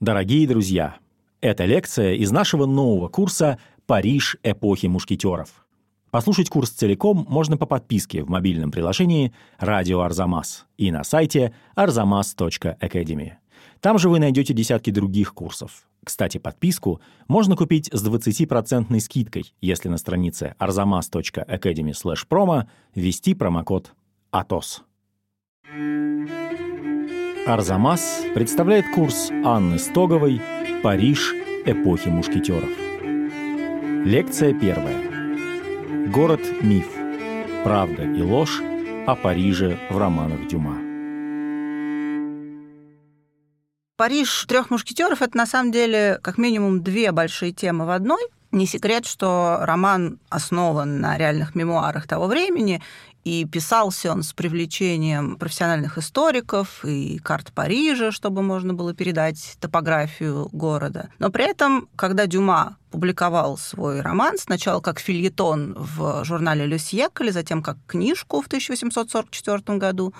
Дорогие друзья, это лекция из нашего нового курса «Париж эпохи мушкетеров». Послушать курс целиком можно по подписке в мобильном приложении «Радио Арзамас» и на сайте arzamas.academy. Там же вы найдете десятки других курсов. Кстати, подписку можно купить с 20% скидкой, если на странице arzamas.academy/promo ввести промокод ATOS. Арзамас представляет курс Анны Стоговой «Париж эпохи мушкетеров». Лекция первая. Город-миф. Правда и ложь о Париже в романах Дюма. Париж трех мушкетеров это на самом деле как минимум две большие темы в одной. Не секрет, что роман основан на реальных мемуарах того времени, и писался он с привлечением профессиональных историков и карт Парижа, чтобы можно было передать топографию города. Но при этом, когда Дюма публиковал свой роман, сначала как фильетон в журнале «Le Siècle», затем как книжку в 1844 году,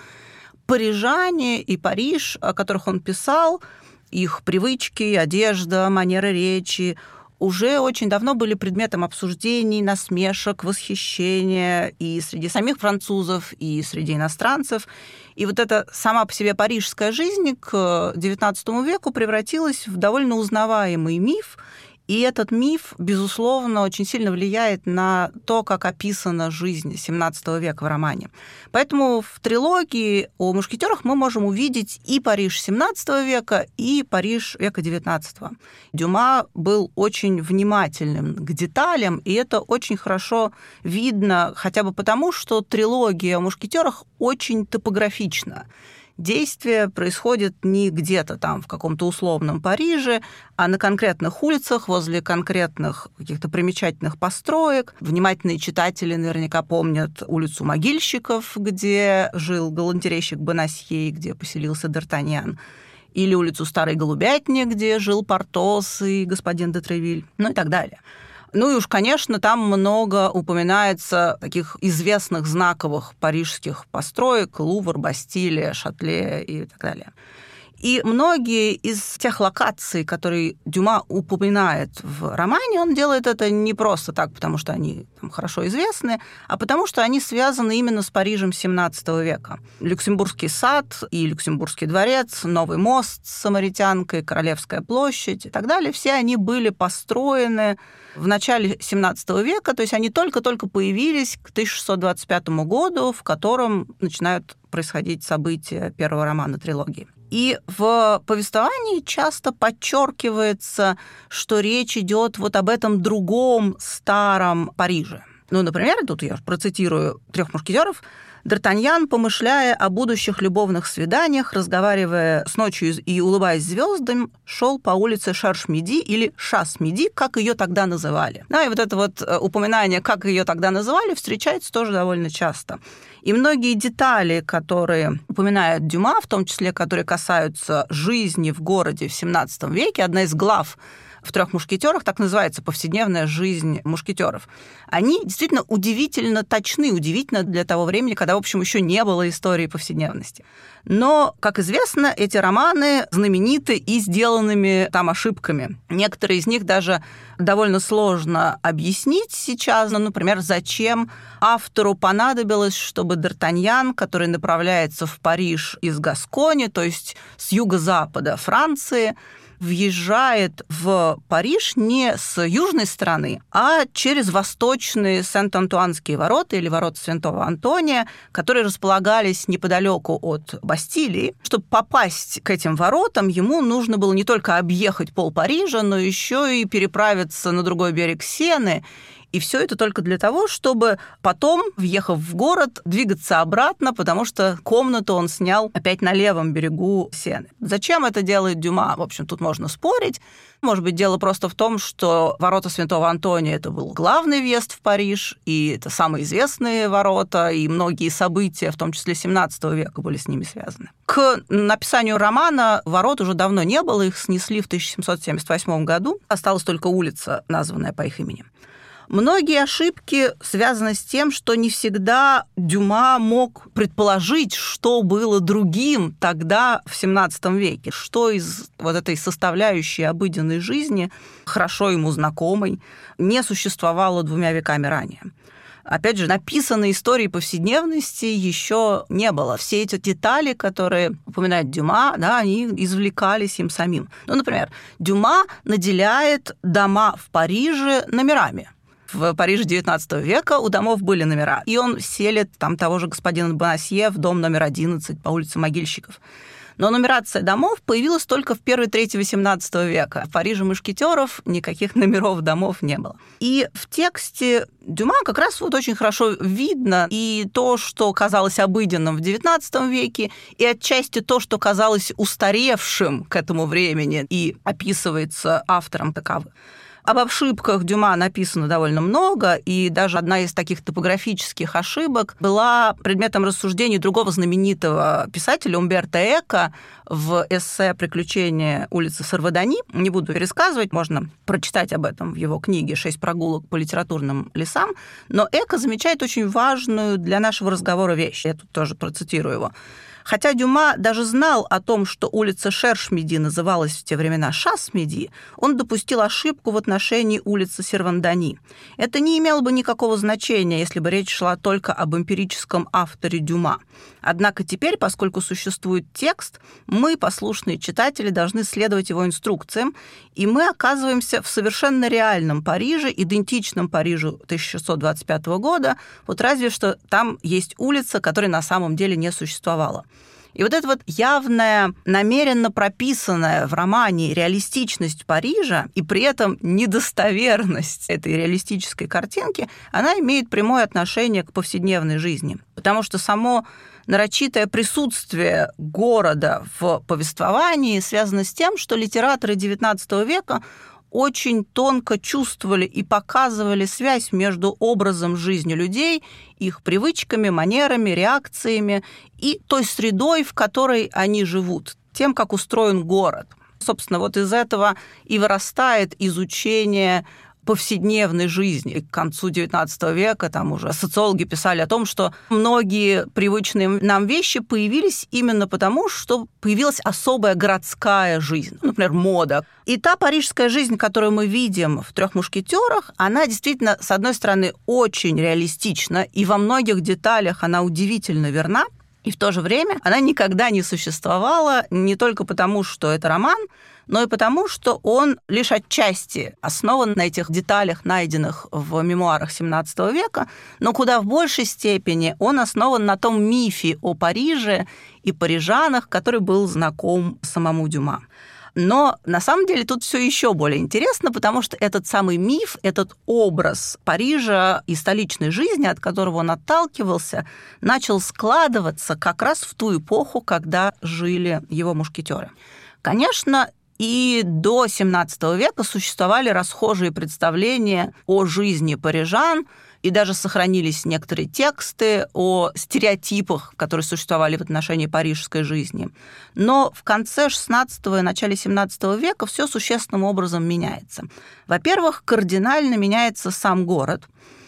парижане и Париж, о которых он писал, их привычки, одежда, манера речи, уже очень давно были предметом обсуждений, насмешек, восхищения и среди самих французов, и среди иностранцев. И вот эта сама по себе парижская жизнь к XIX веку превратилась в довольно узнаваемый миф, и этот миф, безусловно, очень сильно влияет на то, как описана жизнь XVII века в романе. Поэтому в трилогии о мушкетерах мы можем увидеть и Париж XVII века, и Париж века XIX. Дюма был очень внимательным к деталям, и это очень хорошо видно хотя бы потому, что трилогия о мушкетерах очень топографична действие происходит не где-то там в каком-то условном Париже, а на конкретных улицах, возле конкретных каких-то примечательных построек. Внимательные читатели наверняка помнят улицу Могильщиков, где жил галантерейщик Бонасье, где поселился Д'Артаньян или улицу Старой Голубятни, где жил Портос и господин де Тревиль, ну и так далее. Ну и уж, конечно, там много упоминается таких известных знаковых парижских построек, Лувр, Бастилия, Шатле и так далее. И многие из тех локаций, которые Дюма упоминает в романе, он делает это не просто так, потому что они там, хорошо известны, а потому что они связаны именно с Парижем XVII века. Люксембургский сад и Люксембургский дворец, Новый мост с Самаритянкой, Королевская площадь и так далее, все они были построены в начале XVII века, то есть они только-только появились к 1625 году, в котором начинают происходить события первого романа трилогии. И в повествовании часто подчеркивается, что речь идет вот об этом другом старом Париже. Ну, например, тут я процитирую трех мушкетеров. Д'Артаньян, помышляя о будущих любовных свиданиях, разговаривая с ночью и улыбаясь звездам, шел по улице Шарш-Меди или Шас-Меди, как ее тогда называли. Да, и вот это вот э, упоминание, как ее тогда называли, встречается тоже довольно часто. И многие детали, которые упоминают Дюма, в том числе, которые касаются жизни в городе в XVII веке, одна из глав в трех мушкетерах, так называется повседневная жизнь мушкетеров. Они действительно удивительно точны, удивительно для того времени, когда, в общем, еще не было истории повседневности. Но, как известно, эти романы знамениты и сделанными там ошибками. Некоторые из них даже довольно сложно объяснить сейчас. Ну, например, зачем автору понадобилось, чтобы Д'Артаньян, который направляется в Париж из Гаскони, то есть с юго-запада Франции, въезжает в Париж не с южной стороны, а через восточные Сент-Антуанские ворота или ворота Святого Антония, которые располагались неподалеку от Бастилии. Чтобы попасть к этим воротам, ему нужно было не только объехать пол Парижа, но еще и переправиться на другой берег Сены и все это только для того, чтобы потом, въехав в город, двигаться обратно, потому что комнату он снял опять на левом берегу Сены. Зачем это делает Дюма? В общем, тут можно спорить. Может быть, дело просто в том, что ворота Святого Антония это был главный въезд в Париж, и это самые известные ворота, и многие события, в том числе 17 века, были с ними связаны. К написанию романа ворот уже давно не было, их снесли в 1778 году. Осталась только улица, названная по их имени. Многие ошибки связаны с тем, что не всегда Дюма мог предположить, что было другим тогда, в XVII веке, что из вот этой составляющей обыденной жизни, хорошо ему знакомой, не существовало двумя веками ранее. Опять же, написанной истории повседневности еще не было. Все эти детали, которые упоминает Дюма, да, они извлекались им самим. Ну, например, Дюма наделяет дома в Париже номерами в Париже XIX века у домов были номера. И он селит там того же господина Бонасье в дом номер 11 по улице Могильщиков. Но нумерация домов появилась только в первой трети XVIII века. В Париже мушкетеров никаких номеров домов не было. И в тексте Дюма как раз вот очень хорошо видно и то, что казалось обыденным в XIX веке, и отчасти то, что казалось устаревшим к этому времени и описывается автором таковым. Об ошибках Дюма написано довольно много, и даже одна из таких топографических ошибок была предметом рассуждений другого знаменитого писателя Умберто Эко в эссе «Приключения улицы Сарвадани». Не буду пересказывать, можно прочитать об этом в его книге «Шесть прогулок по литературным лесам». Но Эко замечает очень важную для нашего разговора вещь. Я тут тоже процитирую его. Хотя Дюма даже знал о том, что улица Шершмеди называлась в те времена Шасмеди, он допустил ошибку в отношении улицы Сервандани. Это не имело бы никакого значения, если бы речь шла только об эмпирическом авторе Дюма. Однако теперь, поскольку существует текст, мы, послушные читатели, должны следовать его инструкциям, и мы оказываемся в совершенно реальном Париже, идентичном Парижу 1625 года, вот разве что там есть улица, которой на самом деле не существовало. И вот эта вот явная, намеренно прописанная в романе реалистичность Парижа и при этом недостоверность этой реалистической картинки, она имеет прямое отношение к повседневной жизни. Потому что само нарочитое присутствие города в повествовании связано с тем, что литераторы XIX века очень тонко чувствовали и показывали связь между образом жизни людей, их привычками, манерами, реакциями и той средой, в которой они живут, тем, как устроен город. Собственно, вот из этого и вырастает изучение повседневной жизни. К концу XIX века там уже социологи писали о том, что многие привычные нам вещи появились именно потому, что появилась особая городская жизнь, например, мода. И та парижская жизнь, которую мы видим в «Трех мушкетерах», она действительно, с одной стороны, очень реалистична, и во многих деталях она удивительно верна, и в то же время она никогда не существовала не только потому, что это роман, но и потому, что он лишь отчасти основан на этих деталях, найденных в мемуарах XVII века, но куда в большей степени он основан на том мифе о Париже и парижанах, который был знаком самому Дюма. Но на самом деле тут все еще более интересно, потому что этот самый миф, этот образ Парижа и столичной жизни, от которого он отталкивался, начал складываться как раз в ту эпоху, когда жили его мушкетеры. Конечно, и до XVII века существовали расхожие представления о жизни парижан, и даже сохранились некоторые тексты о стереотипах, которые существовали в отношении парижской жизни. Но в конце XVI и начале XVII века все существенным образом меняется. Во-первых, кардинально меняется сам город,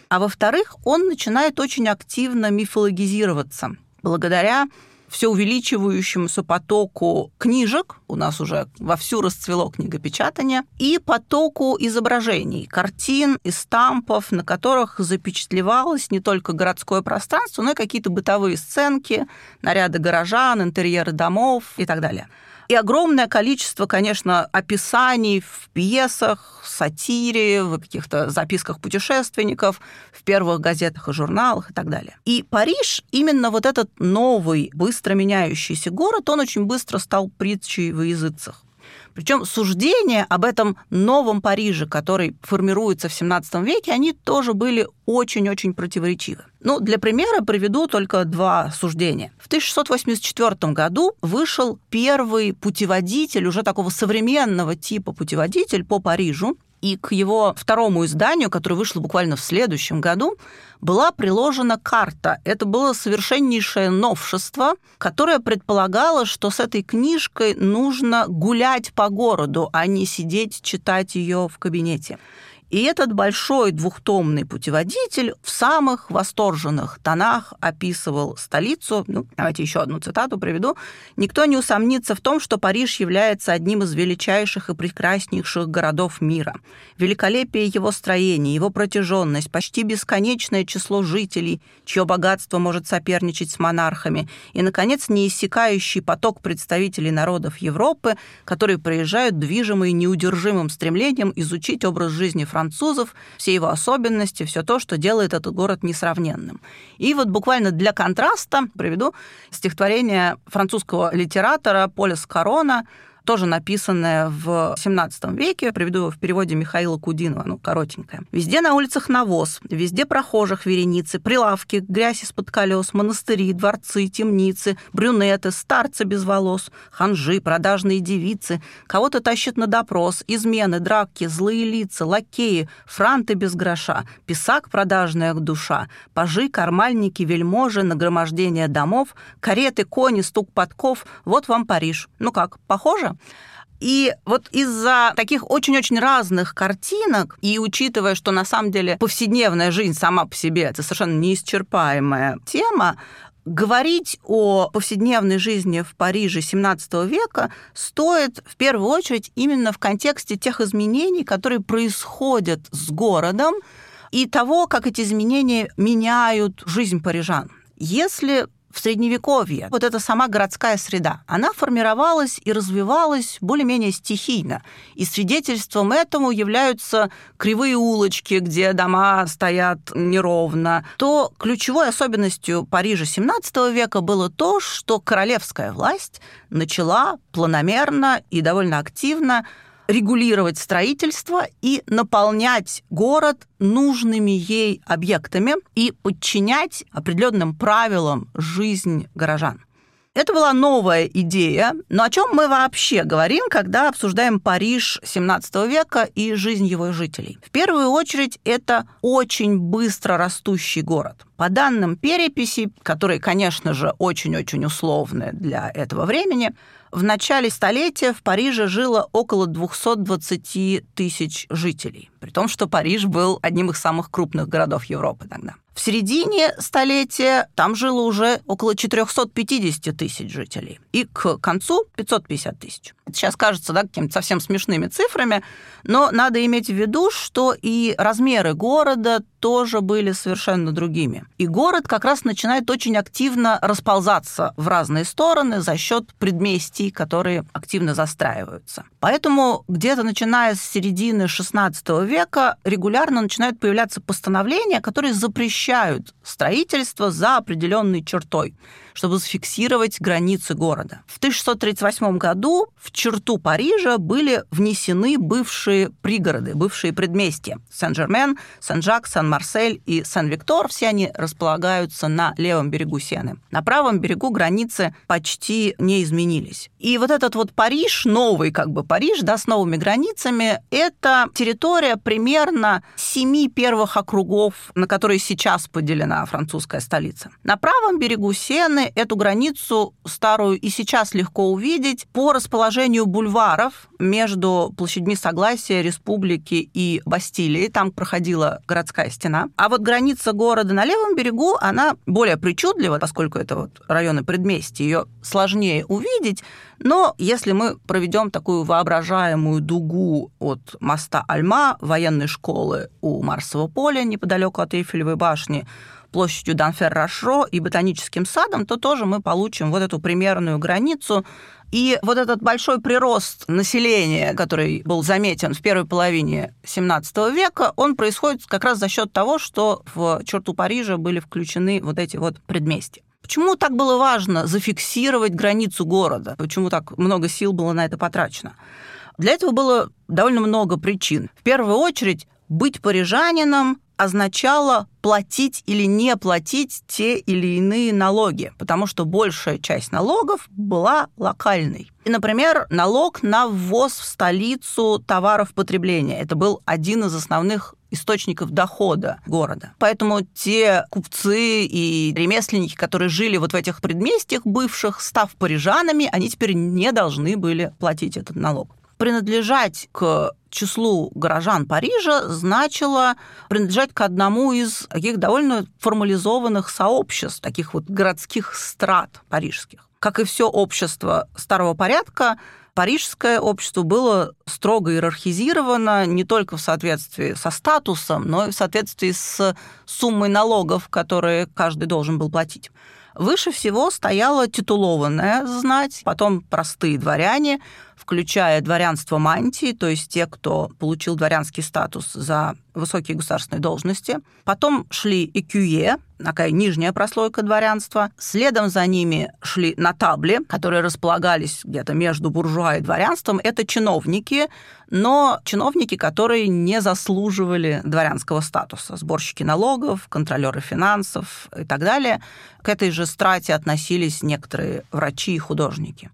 а во-вторых, он начинает очень активно мифологизироваться благодаря все увеличивающемуся потоку книжек, у нас уже вовсю расцвело книгопечатание, и потоку изображений, картин и стампов, на которых запечатлевалось не только городское пространство, но и какие-то бытовые сценки, наряды горожан, интерьеры домов и так далее. И огромное количество, конечно, описаний в пьесах, сатире, в каких-то записках путешественников, в первых газетах и журналах и так далее. И Париж, именно вот этот новый, быстро меняющийся город, он очень быстро стал притчей во языцах. Причем суждения об этом новом Париже, который формируется в XVII веке, они тоже были очень-очень противоречивы. Ну, для примера приведу только два суждения. В 1684 году вышел первый путеводитель, уже такого современного типа путеводитель по Парижу, и к его второму изданию, которое вышло буквально в следующем году, была приложена карта. Это было совершеннейшее новшество, которое предполагало, что с этой книжкой нужно гулять по городу, а не сидеть читать ее в кабинете. И этот большой двухтомный путеводитель в самых восторженных тонах описывал столицу. Ну, давайте еще одну цитату приведу. «Никто не усомнится в том, что Париж является одним из величайших и прекраснейших городов мира. Великолепие его строения, его протяженность, почти бесконечное число жителей, чье богатство может соперничать с монархами, и, наконец, неиссякающий поток представителей народов Европы, которые приезжают движимые неудержимым стремлением изучить образ жизни Франции французов, все его особенности, все то, что делает этот город несравненным. И вот буквально для контраста приведу стихотворение французского литератора Поля Скорона тоже написанное в 17 веке, приведу его в переводе Михаила Кудинова, ну, коротенькое. Везде на улицах навоз, везде прохожих вереницы, прилавки, грязь из-под колес, монастыри, дворцы, темницы, брюнеты, старцы без волос, ханжи, продажные девицы, кого-то тащат на допрос, измены, драки, злые лица, лакеи, франты без гроша, писак продажная душа, пажи, кармальники, вельможи, нагромождение домов, кареты, кони, стук подков. Вот вам Париж. Ну как, похоже? И вот из-за таких очень-очень разных картинок, и учитывая, что на самом деле повседневная жизнь сама по себе это совершенно неисчерпаемая тема, говорить о повседневной жизни в Париже XVII века стоит в первую очередь именно в контексте тех изменений, которые происходят с городом, и того, как эти изменения меняют жизнь парижан. Если в Средневековье вот эта сама городская среда, она формировалась и развивалась более-менее стихийно. И свидетельством этому являются кривые улочки, где дома стоят неровно. То ключевой особенностью Парижа XVII века было то, что королевская власть начала планомерно и довольно активно регулировать строительство и наполнять город нужными ей объектами и подчинять определенным правилам жизнь горожан. Это была новая идея, но о чем мы вообще говорим, когда обсуждаем Париж XVII века и жизнь его жителей? В первую очередь, это очень быстро растущий город. По данным переписи, которые, конечно же, очень-очень условны для этого времени, в начале столетия в Париже жило около 220 тысяч жителей, при том, что Париж был одним из самых крупных городов Европы тогда. В середине столетия там жило уже около 450 тысяч жителей. И к концу 550 тысяч. Это сейчас кажется да, какими-то совсем смешными цифрами, но надо иметь в виду, что и размеры города тоже были совершенно другими. И город как раз начинает очень активно расползаться в разные стороны за счет предместий, которые активно застраиваются. Поэтому где-то начиная с середины XVI века регулярно начинают появляться постановления, которые запрещают строительство за определенной чертой чтобы зафиксировать границы города. В 1638 году в черту Парижа были внесены бывшие пригороды, бывшие предместья. Сен-Жермен, Сен-Жак, Сан-Марсель и Сен-Виктор. Все они располагаются на левом берегу Сены. На правом берегу границы почти не изменились. И вот этот вот Париж, новый как бы Париж, да, с новыми границами, это территория примерно семи первых округов, на которые сейчас поделена французская столица. На правом берегу Сены эту границу старую и сейчас легко увидеть по расположению бульваров между площадьми Согласия, Республики и Бастилии. Там проходила городская стена. А вот граница города на левом берегу, она более причудлива, поскольку это вот районы предместья, ее сложнее увидеть. Но если мы проведем такую воображаемую дугу от моста Альма, военной школы у Марсового поля, неподалеку от Эйфелевой башни, площадью Данфер-Рашро и ботаническим садом, то тоже мы получим вот эту примерную границу. И вот этот большой прирост населения, который был заметен в первой половине XVII века, он происходит как раз за счет того, что в черту Парижа были включены вот эти вот предместья. Почему так было важно зафиксировать границу города? Почему так много сил было на это потрачено? Для этого было довольно много причин. В первую очередь, быть парижанином означало платить или не платить те или иные налоги, потому что большая часть налогов была локальной. И, например, налог на ввоз в столицу товаров потребления. Это был один из основных источников дохода города. Поэтому те купцы и ремесленники, которые жили вот в этих предместьях бывших, став парижанами, они теперь не должны были платить этот налог принадлежать к числу горожан Парижа значило принадлежать к одному из таких довольно формализованных сообществ, таких вот городских страт парижских. Как и все общество старого порядка, парижское общество было строго иерархизировано не только в соответствии со статусом, но и в соответствии с суммой налогов, которые каждый должен был платить. Выше всего стояла титулованная знать, потом простые дворяне, включая дворянство мантии, то есть те, кто получил дворянский статус за высокие государственные должности. Потом шли экюе, такая нижняя прослойка дворянства. Следом за ними шли натабли, которые располагались где-то между буржуа и дворянством. Это чиновники, но чиновники, которые не заслуживали дворянского статуса. Сборщики налогов, контролеры финансов и так далее. К этой же страте относились некоторые врачи и художники.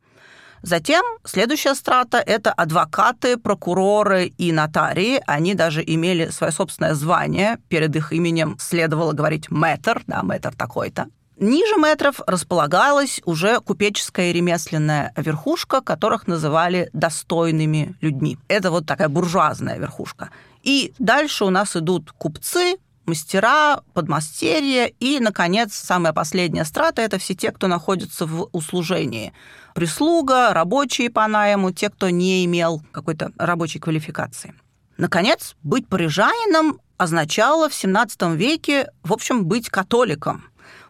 Затем следующая страта – это адвокаты, прокуроры и нотарии. Они даже имели свое собственное звание. Перед их именем следовало говорить «мэтр», да, «мэтр такой-то». Ниже метров располагалась уже купеческая и ремесленная верхушка, которых называли достойными людьми. Это вот такая буржуазная верхушка. И дальше у нас идут купцы, мастера, подмастерья и, наконец, самая последняя страта – это все те, кто находится в услужении. Прислуга, рабочие по найму, те, кто не имел какой-то рабочей квалификации. Наконец, быть парижанином означало в XVII веке, в общем, быть католиком.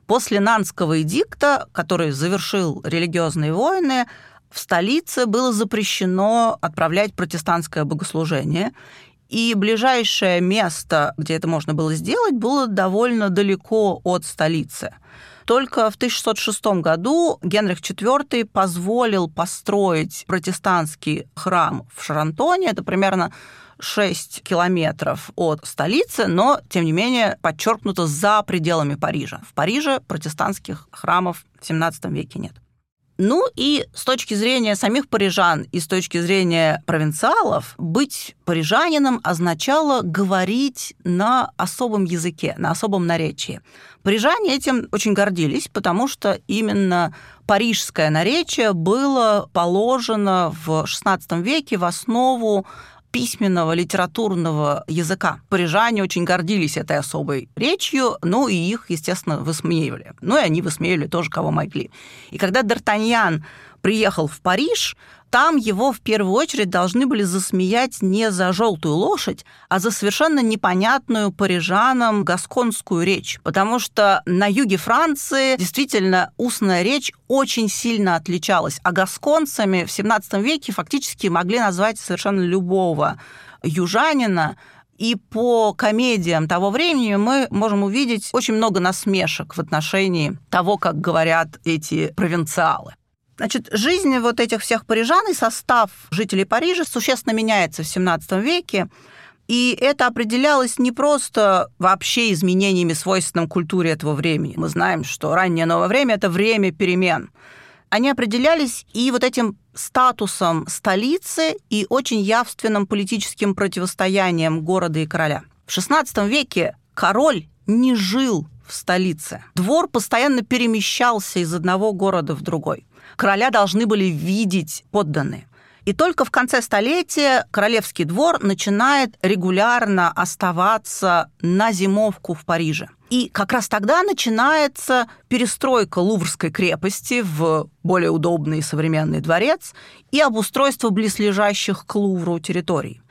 После Нанского эдикта, который завершил религиозные войны, в столице было запрещено отправлять протестантское богослужение, и ближайшее место, где это можно было сделать, было довольно далеко от столицы. Только в 1606 году Генрих IV позволил построить протестантский храм в Шарантоне. Это примерно 6 километров от столицы, но, тем не менее, подчеркнуто за пределами Парижа. В Париже протестантских храмов в XVII веке нет. Ну и с точки зрения самих парижан и с точки зрения провинциалов, быть парижанином означало говорить на особом языке, на особом наречии. Парижане этим очень гордились, потому что именно парижское наречие было положено в XVI веке в основу письменного литературного языка. Парижане очень гордились этой особой речью, ну и их, естественно, высмеивали. Ну и они высмеивали тоже, кого могли. И когда Д'Артаньян приехал в Париж, там его в первую очередь должны были засмеять не за желтую лошадь, а за совершенно непонятную парижанам гасконскую речь. Потому что на юге Франции действительно устная речь очень сильно отличалась. А гасконцами в 17 веке фактически могли назвать совершенно любого южанина, и по комедиям того времени мы можем увидеть очень много насмешек в отношении того, как говорят эти провинциалы. Значит, жизнь вот этих всех парижан и состав жителей Парижа существенно меняется в XVII веке. И это определялось не просто вообще изменениями, свойственным культуре этого времени. Мы знаем, что раннее новое время – это время перемен. Они определялись и вот этим статусом столицы и очень явственным политическим противостоянием города и короля. В XVI веке король не жил в столице. Двор постоянно перемещался из одного города в другой короля должны были видеть подданные. И только в конце столетия королевский двор начинает регулярно оставаться на зимовку в Париже. И как раз тогда начинается перестройка Луврской крепости в более удобный современный дворец и обустройство близлежащих к Лувру территорий.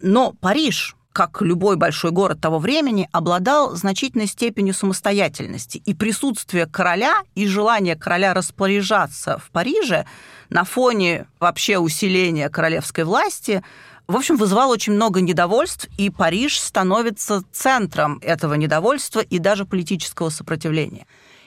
Но Париж как любой большой город того времени, обладал значительной степенью самостоятельности. И присутствие короля и желание короля распоряжаться в Париже на фоне вообще усиления королевской власти в общем, вызывал очень много недовольств, и Париж становится центром этого недовольства и даже политического сопротивления.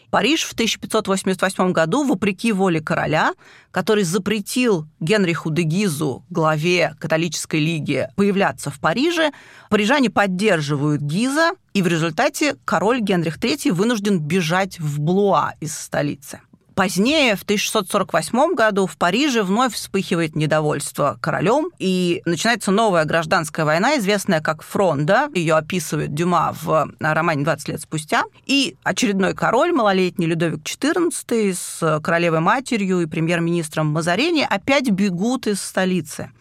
Париж в 1588 году, вопреки воле короля, который запретил Генриху де Гизу, главе католической лиги, появляться в Париже, парижане поддерживают Гиза, и в результате король Генрих III вынужден бежать в Блуа из столицы. Позднее, в 1648 году, в Париже вновь вспыхивает недовольство королем, и начинается новая гражданская война, известная как Фронда. Ее описывает Дюма в романе «20 лет спустя». И очередной король, малолетний Людовик XIV, с королевой матерью и премьер-министром Мазарини опять бегут из столицы.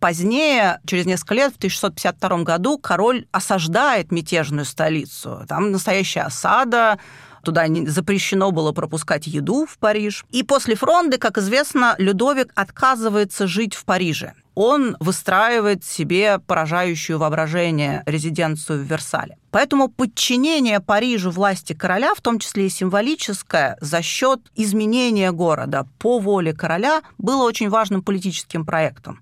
Позднее, через несколько лет, в 1652 году, король осаждает мятежную столицу. Там настоящая осада, Туда запрещено было пропускать еду в Париж. И после фронды, как известно, Людовик отказывается жить в Париже. Он выстраивает себе поражающую воображение резиденцию в Версале. Поэтому подчинение Парижу власти короля, в том числе и символическое, за счет изменения города по воле короля, было очень важным политическим проектом.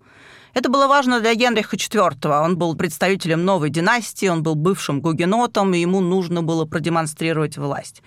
Это было важно для Генриха IV. Он был представителем новой династии, он был бывшим гугенотом, и ему нужно было продемонстрировать власть.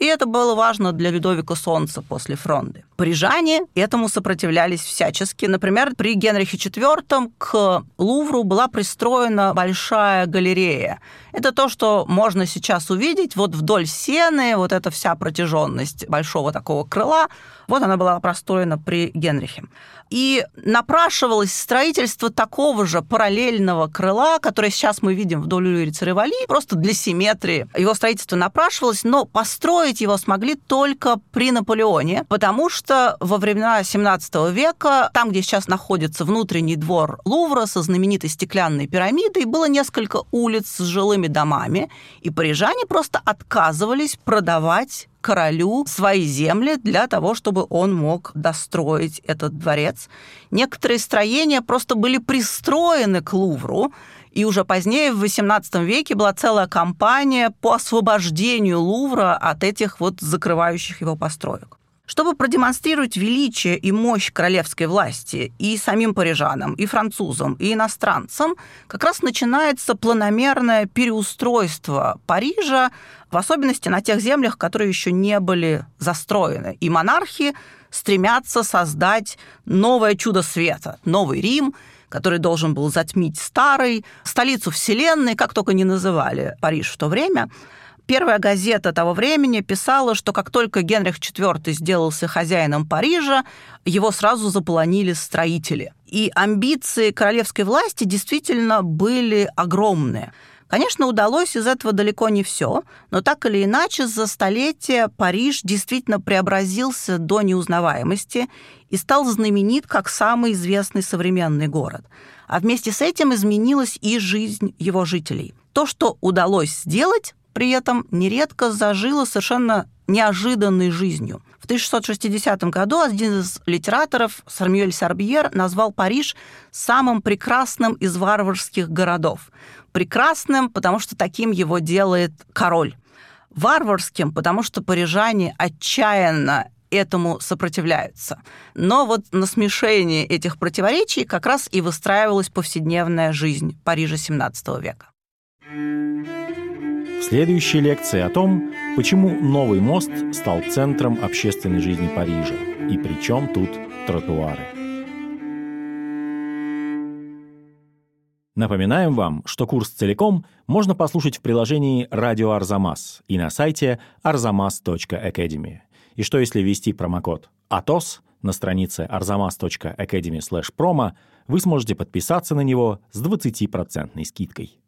И это было важно для Людовика Солнца после фронды. Парижане этому сопротивлялись всячески. Например, при Генрихе IV к Лувру была пристроена большая галерея. Это то, что можно сейчас увидеть вот вдоль сены, вот эта вся протяженность большого такого крыла, вот она была простроена при Генрихе. И напрашивалось строительство такого же параллельного крыла, которое сейчас мы видим вдоль улицы Ревали, просто для симметрии. Его строительство напрашивалось, но построить его смогли только при Наполеоне, потому что во времена 17 века, там, где сейчас находится внутренний двор Лувра со знаменитой стеклянной пирамидой, было несколько улиц с жилыми домами, и парижане просто отказывались продавать королю свои земли для того, чтобы он мог достроить этот дворец. Некоторые строения просто были пристроены к Лувру, и уже позднее, в XVIII веке, была целая кампания по освобождению Лувра от этих вот закрывающих его построек. Чтобы продемонстрировать величие и мощь королевской власти и самим парижанам, и французам, и иностранцам, как раз начинается планомерное переустройство Парижа, в особенности на тех землях, которые еще не были застроены. И монархи стремятся создать новое чудо света, новый Рим, который должен был затмить старый, столицу Вселенной, как только не называли Париж в то время – Первая газета того времени писала, что как только Генрих IV сделался хозяином Парижа, его сразу заполонили строители. И амбиции королевской власти действительно были огромные. Конечно, удалось из этого далеко не все, но так или иначе за столетие Париж действительно преобразился до неузнаваемости и стал знаменит как самый известный современный город. А вместе с этим изменилась и жизнь его жителей. То, что удалось сделать, при этом нередко зажила совершенно неожиданной жизнью. В 1660 году один из литераторов, Сармюэль Сарбьер, назвал Париж самым прекрасным из варварских городов. Прекрасным, потому что таким его делает король. Варварским, потому что парижане отчаянно этому сопротивляются. Но вот на смешении этих противоречий как раз и выстраивалась повседневная жизнь Парижа XVII века. В следующей лекции о том, почему новый мост стал центром общественной жизни Парижа и при чем тут тротуары. Напоминаем вам, что курс целиком можно послушать в приложении «Радио Арзамас» и на сайте arzamas.academy. И что если ввести промокод «АТОС» на странице arzamas.academy/promo, вы сможете подписаться на него с 20% скидкой.